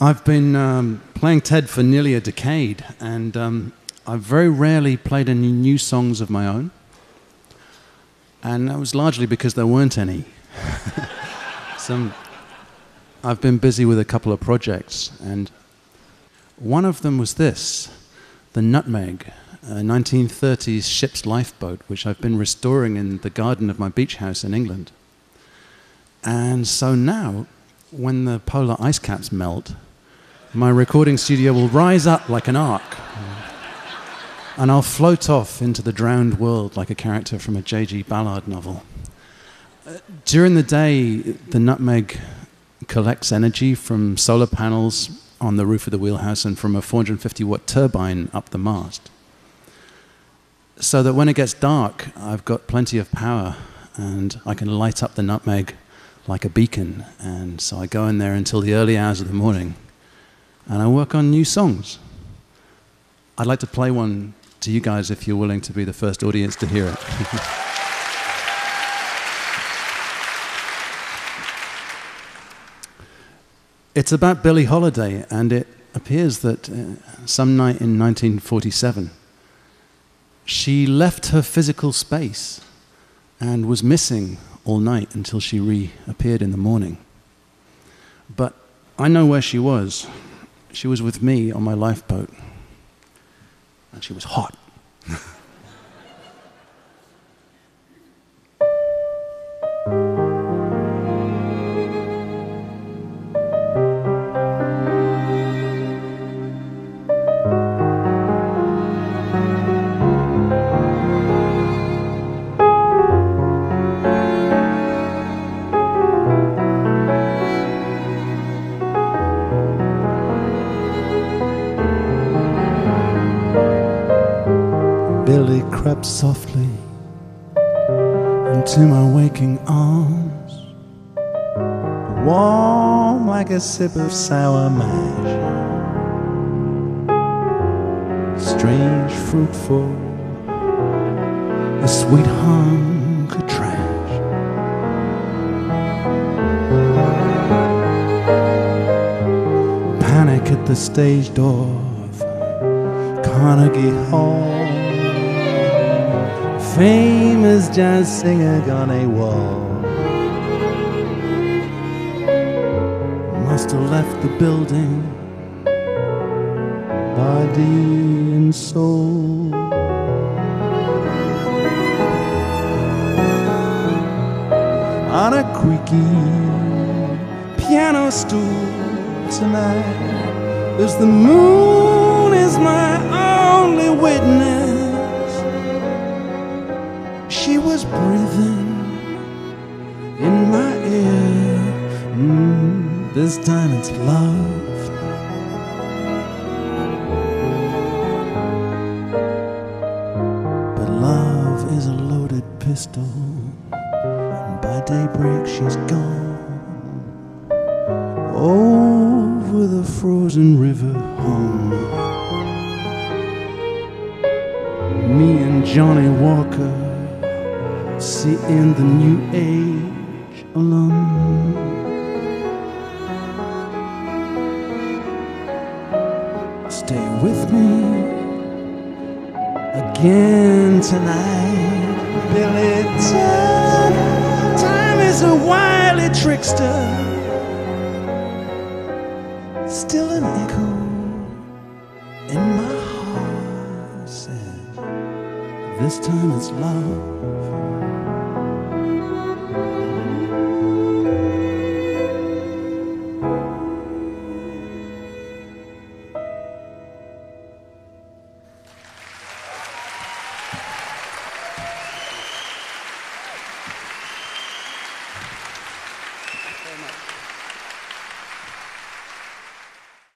I've been um, playing TED for nearly a decade, and um, I've very rarely played any new songs of my own. And that was largely because there weren't any. Some, I've been busy with a couple of projects, and one of them was this the Nutmeg, a 1930s ship's lifeboat, which I've been restoring in the garden of my beach house in England. And so now, when the polar ice caps melt, my recording studio will rise up like an ark. And I'll float off into the drowned world like a character from a J.G. Ballard novel. Uh, during the day, the nutmeg collects energy from solar panels on the roof of the wheelhouse and from a 450 watt turbine up the mast. So that when it gets dark, I've got plenty of power and I can light up the nutmeg like a beacon. And so I go in there until the early hours of the morning and I work on new songs. I'd like to play one to you guys if you're willing to be the first audience to hear it. it's about Billie Holiday, and it appears that uh, some night in 1947, she left her physical space and was missing all night until she reappeared in the morning. But I know where she was. She was with me on my lifeboat, and she was hot. Billie crept softly into my waking arms, warm like a sip of sour mash, strange, fruitful, a sweet hunk of trash. Panic at the stage door of Carnegie Hall famous jazz singer on a wall. Must have left the building, body and soul. On a creaky piano stool tonight, as the moon this time it's love. But love is a loaded pistol, and by daybreak she's gone over the frozen river home. Me and Johnnie Walker see in the new age alone. Stay with me again tonight, Billie. Time, time is a wily trickster, still an echo in my heart. This time it's love.